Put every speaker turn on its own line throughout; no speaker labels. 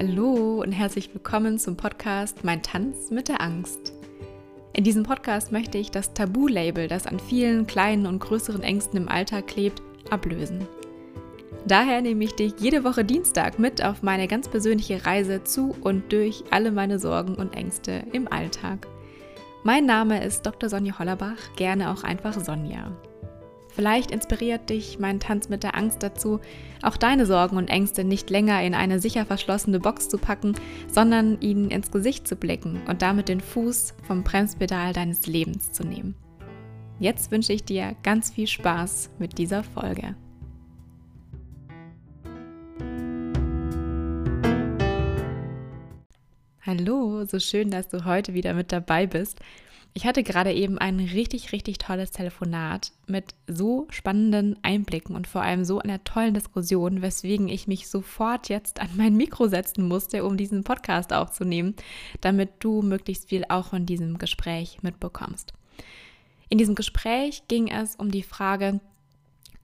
Hallo und herzlich willkommen zum Podcast Mein Tanz mit der Angst. In diesem Podcast möchte ich das Tabu-Label, das an vielen kleinen und größeren Ängsten im Alltag klebt, ablösen. Daher nehme ich dich jede Woche Dienstag mit auf meine ganz persönliche Reise zu und durch alle meine Sorgen und Ängste im Alltag. Mein Name ist Dr. Sonja Hollerbach, gerne auch einfach Sonja. Vielleicht inspiriert dich mein Tanz mit der Angst dazu, auch deine Sorgen und Ängste nicht länger in eine sicher verschlossene Box zu packen, sondern ihnen ins Gesicht zu blicken und damit den Fuß vom Bremspedal deines Lebens zu nehmen. Jetzt wünsche ich dir ganz viel Spaß mit dieser Folge. Hallo, so schön, dass du heute wieder mit dabei bist. Ich hatte gerade eben ein richtig, richtig tolles Telefonat mit so spannenden Einblicken und vor allem so einer tollen Diskussion, weswegen ich mich sofort jetzt an mein Mikro setzen musste, um diesen Podcast aufzunehmen, damit du möglichst viel auch von diesem Gespräch mitbekommst. In diesem Gespräch ging es um die Frage,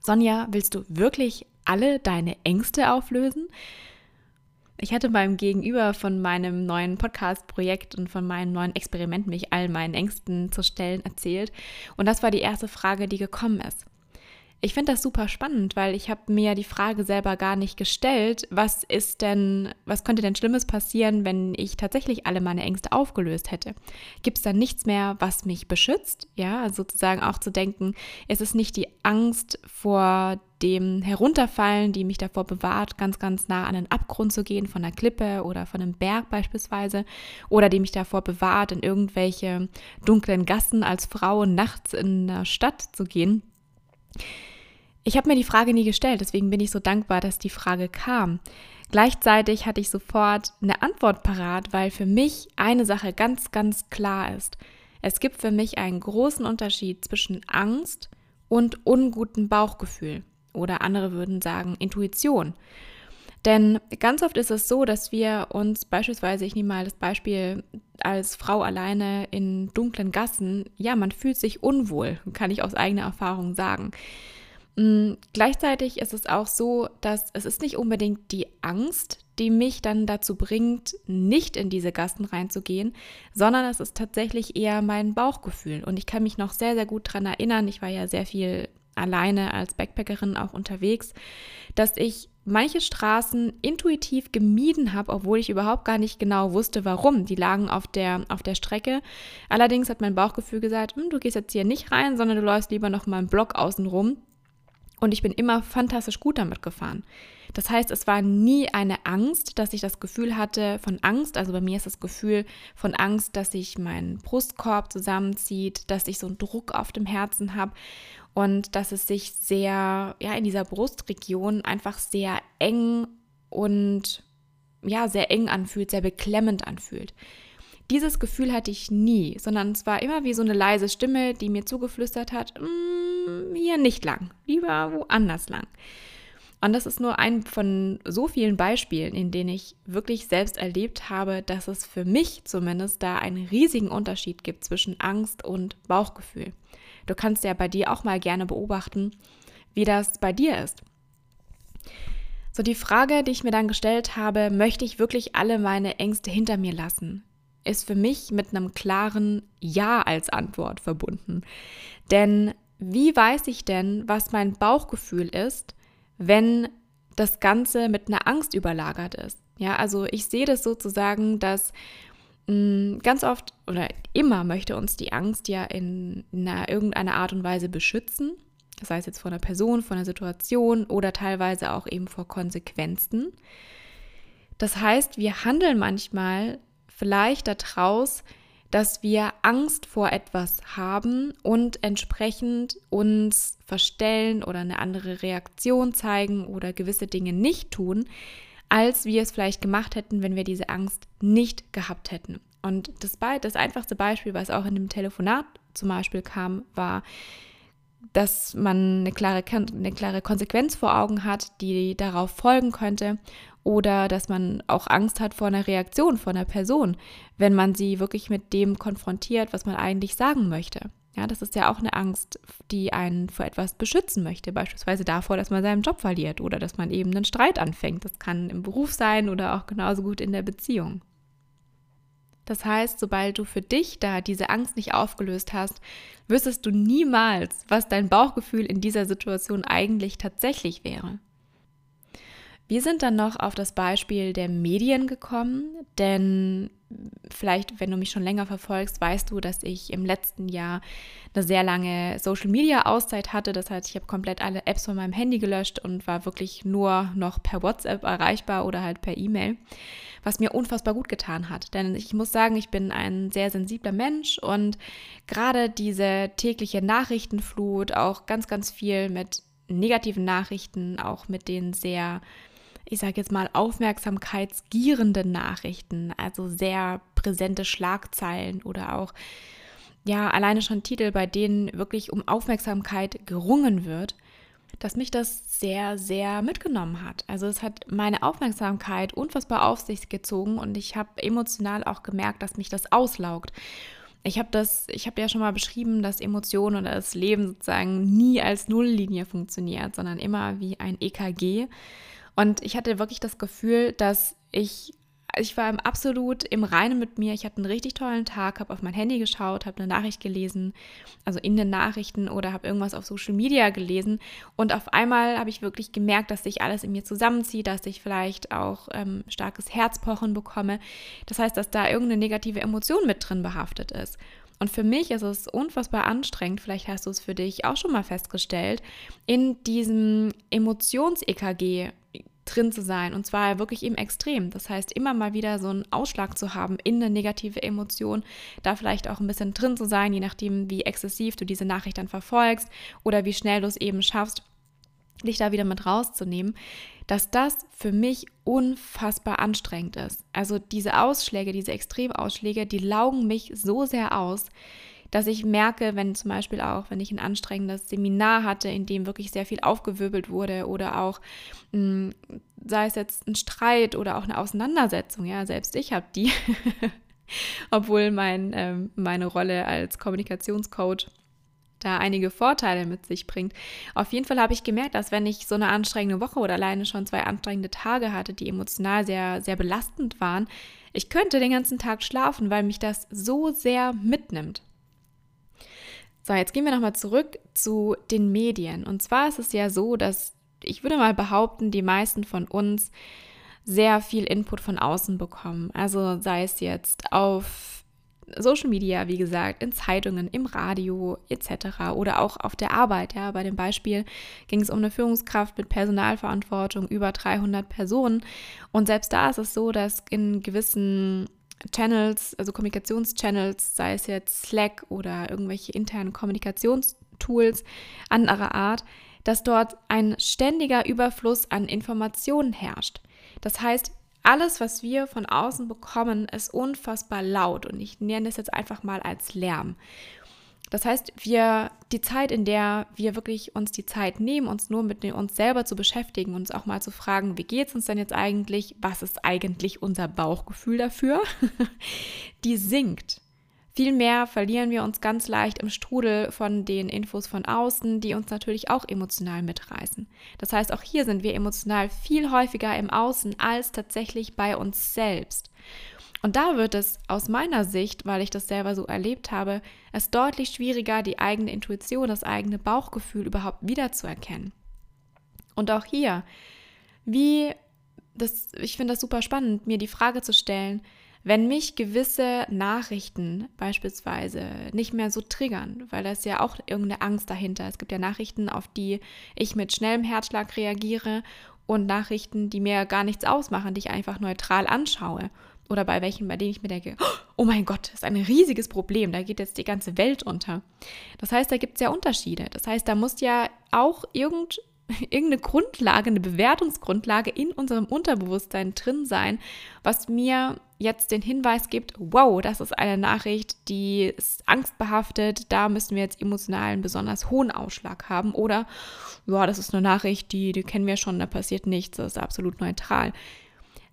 Sonja, willst du wirklich alle deine Ängste auflösen? Ich hatte beim Gegenüber von meinem neuen Podcast-Projekt und von meinem neuen Experiment, mich all meinen Ängsten zu stellen, erzählt. Und das war die erste Frage, die gekommen ist. Ich finde das super spannend, weil ich habe mir die Frage selber gar nicht gestellt, was ist denn, was könnte denn Schlimmes passieren, wenn ich tatsächlich alle meine Ängste aufgelöst hätte? Gibt es dann nichts mehr, was mich beschützt? Ja, sozusagen auch zu denken, ist es nicht die Angst vor dem Herunterfallen, die mich davor bewahrt, ganz, ganz nah an den Abgrund zu gehen, von einer Klippe oder von einem Berg beispielsweise, oder die mich davor bewahrt, in irgendwelche dunklen Gassen als Frau nachts in der Stadt zu gehen. Ich habe mir die Frage nie gestellt, deswegen bin ich so dankbar, dass die Frage kam. Gleichzeitig hatte ich sofort eine Antwort parat, weil für mich eine Sache ganz, ganz klar ist. Es gibt für mich einen großen Unterschied zwischen Angst und ungutem Bauchgefühl. Oder andere würden sagen Intuition. Denn ganz oft ist es so, dass wir uns beispielsweise, ich nehme mal das Beispiel als Frau alleine in dunklen Gassen, ja, man fühlt sich unwohl, kann ich aus eigener Erfahrung sagen. Mm, gleichzeitig ist es auch so, dass es ist nicht unbedingt die Angst, die mich dann dazu bringt, nicht in diese Gassen reinzugehen, sondern es ist tatsächlich eher mein Bauchgefühl. Und ich kann mich noch sehr, sehr gut daran erinnern, ich war ja sehr viel alleine als Backpackerin auch unterwegs, dass ich manche Straßen intuitiv gemieden habe, obwohl ich überhaupt gar nicht genau wusste, warum. Die lagen auf der, auf der Strecke. Allerdings hat mein Bauchgefühl gesagt, hm, du gehst jetzt hier nicht rein, sondern du läufst lieber noch mal einen Block außen rum. Und ich bin immer fantastisch gut damit gefahren. Das heißt, es war nie eine Angst, dass ich das Gefühl hatte von Angst. Also bei mir ist das Gefühl von Angst, dass sich mein Brustkorb zusammenzieht, dass ich so einen Druck auf dem Herzen habe und dass es sich sehr, ja, in dieser Brustregion einfach sehr eng und ja, sehr eng anfühlt, sehr beklemmend anfühlt. Dieses Gefühl hatte ich nie, sondern es war immer wie so eine leise Stimme, die mir zugeflüstert hat, mm, hier nicht lang, lieber woanders lang. Und das ist nur ein von so vielen Beispielen, in denen ich wirklich selbst erlebt habe, dass es für mich zumindest da einen riesigen Unterschied gibt zwischen Angst und Bauchgefühl. Du kannst ja bei dir auch mal gerne beobachten, wie das bei dir ist. So die Frage, die ich mir dann gestellt habe, möchte ich wirklich alle meine Ängste hinter mir lassen, ist für mich mit einem klaren Ja als Antwort verbunden. Denn wie weiß ich denn, was mein Bauchgefühl ist, wenn das Ganze mit einer Angst überlagert ist? Ja, also ich sehe das sozusagen, dass Mm, ganz oft oder immer möchte uns die Angst ja in, einer, irgendeiner Art und Weise beschützen. Das heißt jetzt vor einer Person, vor einer Situation oder teilweise auch eben vor Konsequenzen. Das heißt, wir handeln manchmal vielleicht daraus, dass wir Angst vor etwas haben und entsprechend uns verstellen oder eine andere Reaktion zeigen oder gewisse Dinge nicht tun, als wir es vielleicht gemacht hätten, wenn wir diese Angst nicht gehabt hätten. Und das, das einfachste Beispiel, was auch in dem Telefonat zum Beispiel kam, war, dass man eine klare, eine klare Konsequenz vor Augen hat, die darauf folgen könnte. Oder dass man auch Angst hat vor einer Reaktion von einer Person, wenn man sie wirklich mit dem konfrontiert, was man eigentlich sagen möchte. Ja, das ist ja auch eine Angst, die einen vor etwas beschützen möchte, beispielsweise davor, dass man seinen Job verliert oder dass man eben einen Streit anfängt. Das kann im Beruf sein oder auch genauso gut in der Beziehung. Das heißt, sobald du für dich da diese Angst nicht aufgelöst hast, wüsstest du niemals, was dein Bauchgefühl in dieser Situation eigentlich tatsächlich wäre. Wir sind dann noch auf das Beispiel der Medien gekommen, denn vielleicht, wenn du mich schon länger verfolgst, weißt du, dass ich im letzten Jahr eine sehr lange Social-Media-Auszeit hatte. Das heißt, ich habe komplett alle Apps von meinem Handy gelöscht und war wirklich nur noch per WhatsApp erreichbar oder halt per E-Mail, was mir unfassbar gut getan hat. Denn ich muss sagen, ich bin ein sehr sensibler Mensch und gerade diese tägliche Nachrichtenflut, auch ganz, ganz viel mit negativen Nachrichten, auch mit den sehr ich sage jetzt mal, aufmerksamkeitsgierende Nachrichten, also sehr präsente Schlagzeilen oder auch, ja, alleine schon Titel, bei denen wirklich um Aufmerksamkeit gerungen wird, dass mich das sehr, sehr mitgenommen hat. Also es hat meine Aufmerksamkeit unfassbar auf sich gezogen und ich habe emotional auch gemerkt, dass mich das auslaugt. Ich habe das, ich habe ja schon mal beschrieben, dass Emotionen oder das Leben sozusagen nie als Nulllinie funktioniert, sondern immer wie ein EKG. Und ich hatte wirklich das Gefühl, dass ich, ich war absolut im Reinen mit mir. Ich hatte einen richtig tollen Tag, habe auf mein Handy geschaut, habe eine Nachricht gelesen, also in den Nachrichten oder habe irgendwas auf Social Media gelesen. Und auf einmal habe ich wirklich gemerkt, dass sich alles in mir zusammenzieht, dass ich vielleicht auch ähm, starkes Herzpochen bekomme. Das heißt, dass da irgendeine negative Emotion mit drin behaftet ist. Und für mich ist es unfassbar anstrengend, vielleicht hast du es für dich auch schon mal festgestellt, in diesem Emotions-EKG drin zu sein und zwar wirklich im Extrem. Das heißt, immer mal wieder so einen Ausschlag zu haben in eine negative Emotion, da vielleicht auch ein bisschen drin zu sein, je nachdem, wie exzessiv du diese Nachricht dann verfolgst oder wie schnell du es eben schaffst, dich da wieder mit rauszunehmen, dass das für mich unfassbar anstrengend ist. Also diese Ausschläge, diese Extremausschläge, die laugen mich so sehr aus, dass ich merke, wenn zum Beispiel auch, wenn ich ein anstrengendes Seminar hatte, in dem wirklich sehr viel aufgewirbelt wurde oder auch, mh, hm, sei es jetzt ein Streit oder auch eine Auseinandersetzung, ja, selbst ich habe die, obwohl mein, ähm, meine Rolle als Kommunikationscoach da einige Vorteile mit sich bringt. Auf jeden Fall habe ich gemerkt, dass wenn ich so eine anstrengende Woche oder alleine schon zwei anstrengende Tage hatte, die emotional sehr, sehr belastend waren, ich könnte den ganzen Tag schlafen, weil mich das so sehr mitnimmt. So, jetzt gehen wir nochmal zurück zu den Medien. Und zwar ist es ja so, dass ich würde mal behaupten, die meisten von uns sehr viel Input von außen bekommen. Also sei es jetzt auf Social Media, wie gesagt, in Zeitungen, im Radio etc. oder auch auf der Arbeit. Ja, bei dem Beispiel ging es um eine Führungskraft mit Personalverantwortung über 300 Personen. Und selbst da ist es so, dass in gewissen Channels, also Kommunikationschannels, sei es jetzt Slack oder irgendwelche internen Kommunikationstools anderer Art, dass dort ein ständiger Überfluss an Informationen herrscht. Das heißt, alles, was wir von außen bekommen, ist unfassbar laut und ich nenne es jetzt einfach mal als Lärm. Das heißt, wir die Zeit, in der wir wirklich uns die Zeit nehmen, uns nur mit uns selber zu beschäftigen, uns auch mal zu fragen, wie geht es uns denn jetzt eigentlich? Was ist eigentlich unser Bauchgefühl dafür? die sinkt. Vielmehr verlieren wir uns ganz leicht im Strudel von den Infos von außen, die uns natürlich auch emotional mitreißen. Das heißt, auch hier sind wir emotional viel häufiger im Außen als tatsächlich bei uns selbst. Und da wird es aus meiner Sicht, weil ich das selber so erlebt habe, es deutlich schwieriger, die eigene Intuition, das eigene Bauchgefühl überhaupt wiederzuerkennen. Und auch hier, wie, das, ich finde das super spannend, mir die Frage zu stellen, wenn mich gewisse Nachrichten beispielsweise nicht mehr so triggern, weil da ist ja auch irgendeine Angst dahinter. Es gibt ja Nachrichten, auf die ich mit schnellem Herzschlag reagiere und Nachrichten, die mir gar nichts ausmachen, die ich einfach neutral anschaue oder bei welchen, bei denen ich mir denke, oh mein Gott, das ist ein riesiges Problem, da geht jetzt die ganze Welt unter. Das heißt, da gibt es ja Unterschiede. Das heißt, da muss ja auch irgend, irgendeine Grundlage, eine Bewertungsgrundlage in unserem Unterbewusstsein drin sein, was mir jetzt den Hinweis gibt, wow, das ist eine Nachricht, die ist angstbehaftet, da müssen wir jetzt emotional einen besonders hohen Ausschlag haben. Oder, ja, das ist eine Nachricht, die, die kennen wir schon, da passiert nichts, das ist absolut neutral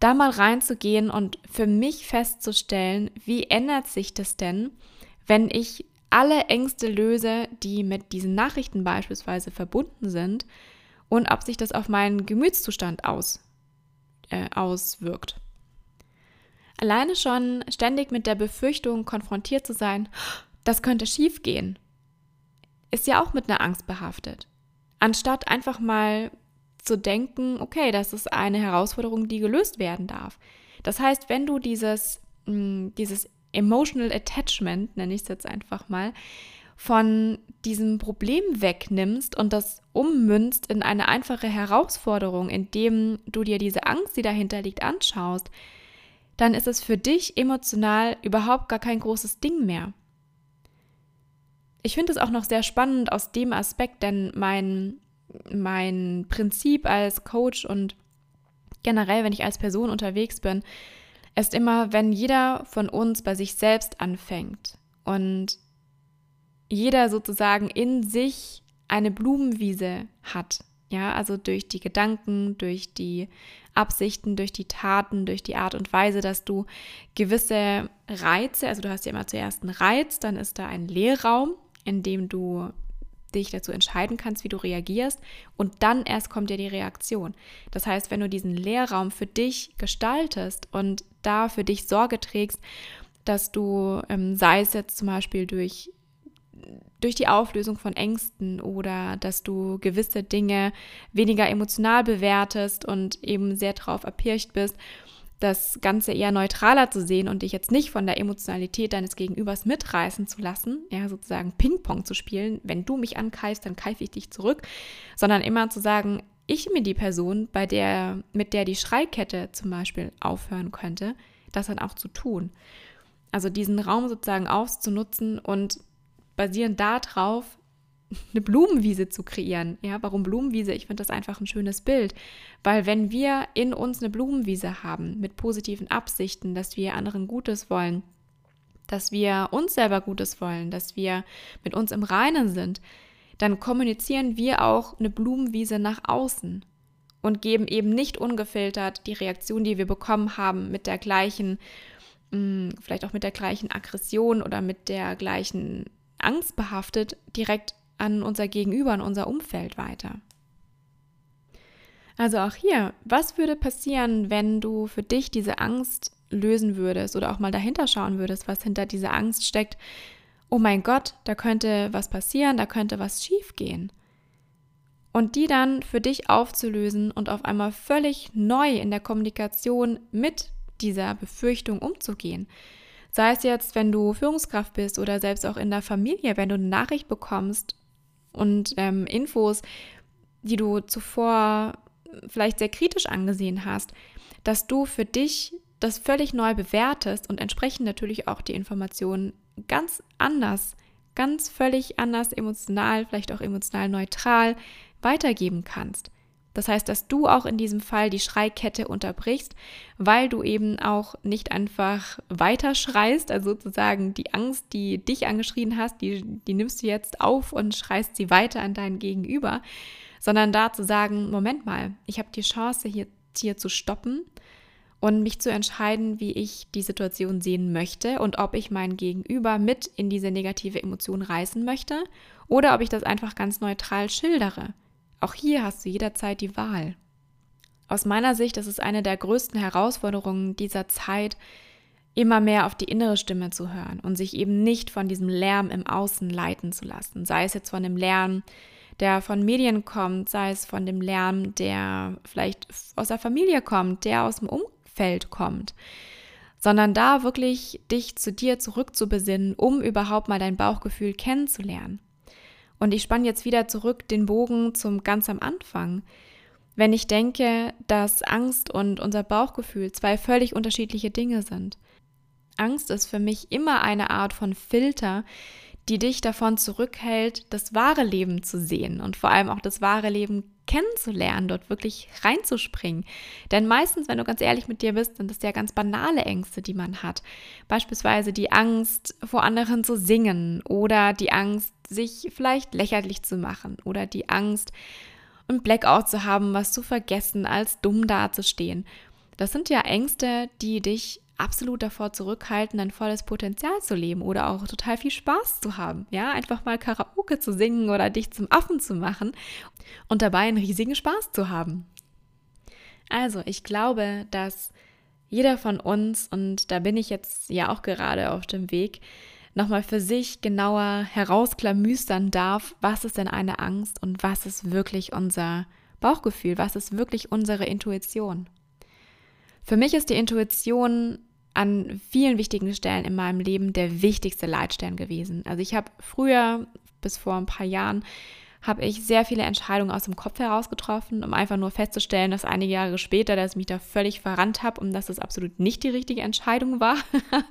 da mal reinzugehen und für mich festzustellen, wie ändert sich das denn, wenn ich alle Ängste löse, die mit diesen Nachrichten beispielsweise verbunden sind und ob sich das auf meinen Gemütszustand aus, äh, auswirkt. Alleine schon ständig mit der Befürchtung konfrontiert zu sein, das könnte schiefgehen, ist ja auch mit einer Angst behaftet. Anstatt einfach mal zu denken, okay, das ist eine Herausforderung, die gelöst werden darf. Das heißt, wenn du dieses, mm, dieses Emotional Attachment, nenne ich es jetzt einfach mal, von diesem Problem wegnimmst und das ummünzt in eine einfache Herausforderung, indem du dir diese Angst, die dahinter liegt, anschaust, dann ist es für dich emotional überhaupt gar kein großes Ding mehr. Ich finde es auch noch sehr spannend aus dem Aspekt, denn mein, mein Prinzip als Coach und generell, wenn ich als Person unterwegs bin, ist immer, wenn jeder von uns bei sich selbst anfängt und jeder sozusagen in sich eine Blumenwiese hat. Ja, also durch die Gedanken, durch die Absichten, durch die Taten, durch die Art und Weise, dass du gewisse Reize, also du hast ja immer zuerst einen Reiz, dann ist da ein Leerraum, in dem du dich dazu entscheiden kannst, wie du reagierst und dann erst kommt ja die Reaktion. Das heißt, wenn du diesen Leerraum für dich gestaltest und da für dich Sorge trägst, dass du, ähm, sei es jetzt zum Beispiel durch durch die Auflösung von Ängsten oder dass du gewisse Dinge weniger emotional bewertest und eben sehr drauf erpirscht bist, das Ganze eher neutraler zu sehen und dich jetzt nicht von der Emotionalität deines Gegenübers mitreißen zu lassen, ja, sozusagen Ping-Pong zu spielen. Wenn du mich ankeifst, dann keife ich dich zurück, sondern immer zu sagen, ich bin die Person, bei der, mit der die Schreikette zum Beispiel aufhören könnte, das dann auch zu tun. Also diesen Raum sozusagen auszunutzen und basierend darauf eine Blumenwiese zu kreieren. Ja, warum Blumenwiese? Ich finde das einfach ein schönes Bild, weil wenn wir in uns eine Blumenwiese haben mit positiven Absichten, dass wir anderen Gutes wollen, dass wir uns selber Gutes wollen, dass wir mit uns im Reinen sind, dann kommunizieren wir auch eine Blumenwiese nach außen und geben eben nicht ungefiltert die Reaktion, die wir bekommen haben, mit der gleichen, mm, vielleicht auch mit der gleichen Aggression oder mit der gleichen Angst behaftet, direkt an unser Gegenüber, an unser Umfeld weiter. Also auch hier, was würde passieren, wenn du für dich diese Angst lösen würdest oder auch mal dahinter schauen würdest, was hinter dieser Angst steckt? Oh mein Gott, da könnte was passieren, da könnte was schiefgehen. Und die dann für dich aufzulösen und auf einmal völlig neu in der Kommunikation mit dieser Befürchtung umzugehen. Sei es jetzt, wenn du Führungskraft bist oder selbst auch in der Familie, wenn du eine Nachricht bekommst und ähm, Infos, die du zuvor vielleicht sehr kritisch angesehen hast, dass du für dich das völlig neu bewertest und entsprechend natürlich auch die Informationen ganz anders, ganz völlig anders emotional, vielleicht auch emotional neutral weitergeben kannst. Das heißt, dass du auch in diesem Fall die Schreikette unterbrichst, weil du eben auch nicht einfach weiter schreist, also sozusagen die Angst, die dich angeschrien hast, die, die nimmst du jetzt auf und schreist sie weiter an dein Gegenüber, sondern da zu sagen, Moment mal, ich habe die Chance hier, hier zu stoppen und mich zu entscheiden, wie ich die Situation sehen möchte und ob ich mein Gegenüber mit in diese negative Emotion reißen möchte oder ob ich das einfach ganz neutral schildere. Auch hier hast du jederzeit die Wahl. Aus meiner Sicht ist es eine der größten Herausforderungen dieser Zeit, immer mehr auf die innere Stimme zu hören und sich eben nicht von diesem Lärm im Außen leiten zu lassen. Sei es jetzt von dem Lärm, der von Medien kommt, sei es von dem Lärm, der vielleicht aus der Familie kommt, der aus dem Umfeld kommt, sondern da wirklich dich zu dir zurückzubesinnen, um überhaupt mal dein Bauchgefühl kennenzulernen. Und ich spanne jetzt wieder zurück den Bogen zum ganz am Anfang. Wenn ich denke, dass Angst und unser Bauchgefühl zwei völlig unterschiedliche Dinge sind. Angst ist für mich immer eine Art von Filter, die dich davon zurückhält, das wahre Leben zu sehen und vor allem auch das wahre Leben kennenzulernen, dort wirklich reinzuspringen. Denn meistens, wenn du ganz ehrlich mit dir bist, sind das ja ganz banale Ängste, die man hat. Beispielsweise die Angst, vor anderen zu singen oder die Angst, sich vielleicht lächerlich zu machen oder die Angst, ein Blackout zu haben, was zu vergessen, als dumm dazustehen. Das sind ja Ängste, die dich absolut davor zurückhalten, dein volles Potenzial zu leben oder auch total viel Spaß zu haben. Ja, einfach mal Karaoke zu singen oder dich zum Affen zu machen und dabei einen riesigen Spaß zu haben. Also, ich glaube, dass jeder von uns, und da bin ich jetzt ja auch gerade auf dem Weg, nochmal für sich genauer herausklamüstern darf, was ist denn eine Angst und was ist wirklich unser Bauchgefühl, was ist wirklich unsere Intuition. Für mich ist die Intuition an vielen wichtigen Stellen in meinem Leben der wichtigste Leitstern gewesen. Also ich habe früher, bis vor ein paar Jahren, habe ich sehr viele Entscheidungen aus dem Kopf heraus getroffen, um einfach nur festzustellen, dass einige Jahre später, dass ich mich da völlig verrannt habe und dass es absolut nicht die richtige Entscheidung war.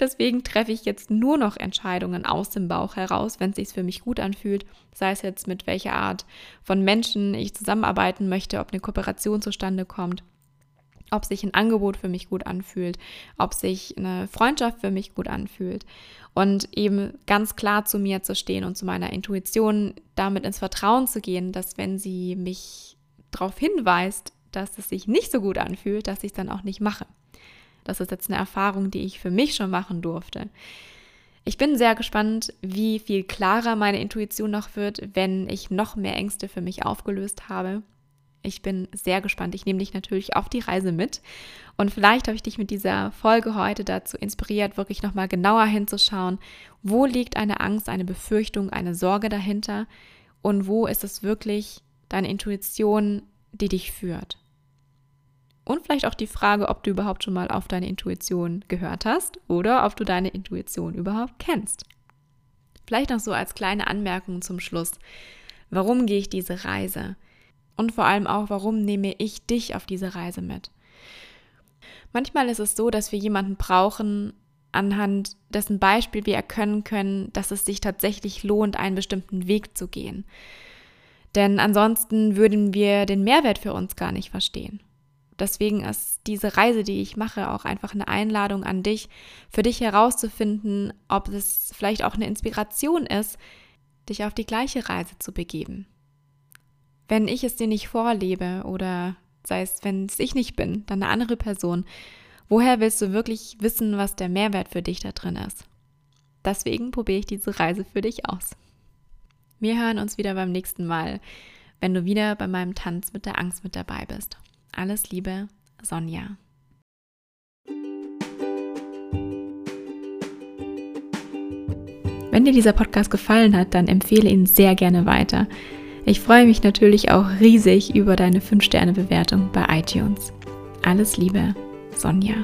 Deswegen treffe ich jetzt nur noch Entscheidungen aus dem Bauch heraus, wenn es sich für mich gut anfühlt, sei es jetzt mit welcher Art von Menschen ich zusammenarbeiten möchte, ob eine Kooperation zustande kommt ob sich ein Angebot für mich gut anfühlt, ob sich eine Freundschaft für mich gut anfühlt. Und eben ganz klar zu mir zu stehen und zu meiner Intuition damit ins Vertrauen zu gehen, dass wenn sie mich darauf hinweist, dass es sich nicht so gut anfühlt, dass ich es dann auch nicht mache. Das ist jetzt eine Erfahrung, die ich für mich schon machen durfte. Ich bin sehr gespannt, wie viel klarer meine Intuition noch wird, wenn ich noch mehr Ängste für mich aufgelöst habe ich bin sehr gespannt. Ich nehme dich natürlich auf die Reise mit. Und vielleicht habe ich dich mit dieser Folge heute dazu inspiriert, wirklich nochmal genauer hinzuschauen, wo liegt eine Angst, eine Befürchtung, eine Sorge dahinter und wo ist es wirklich deine Intuition, die dich führt. Und vielleicht auch die Frage, ob du überhaupt schon mal auf deine Intuition gehört hast oder ob du deine Intuition überhaupt kennst. Vielleicht noch so als kleine Anmerkung zum Schluss. Warum gehe ich diese Reise? Und vor allem auch, warum nehme ich dich auf diese Reise mit? Manchmal ist es so, dass wir jemanden brauchen, anhand dessen Beispiel wir erkennen können, dass es sich tatsächlich lohnt, einen bestimmten Weg zu gehen. Denn ansonsten würden wir den Mehrwert für uns gar nicht verstehen. Deswegen ist diese Reise, die ich mache, auch einfach eine Einladung an dich, für dich herauszufinden, ob es vielleicht auch eine Inspiration ist, dich auf die gleiche Reise zu begeben wenn ich es dir nicht vorlebe oder sei es, wenn es ich nicht bin, dann eine andere Person, woher willst du wirklich wissen, was der Mehrwert für dich da drin ist? Deswegen probiere ich diese Reise für dich aus. Wir hören uns wieder beim nächsten Mal, wenn du wieder bei meinem Tanz mit der Angst mit dabei bist. Alles Liebe, Sonja. Wenn dir dieser Podcast gefallen hat, dann empfehle ihn sehr gerne weiter. Ich freue mich natürlich auch riesig über deine 5-Sterne-Bewertung bei iTunes. Alles Liebe, Sonja.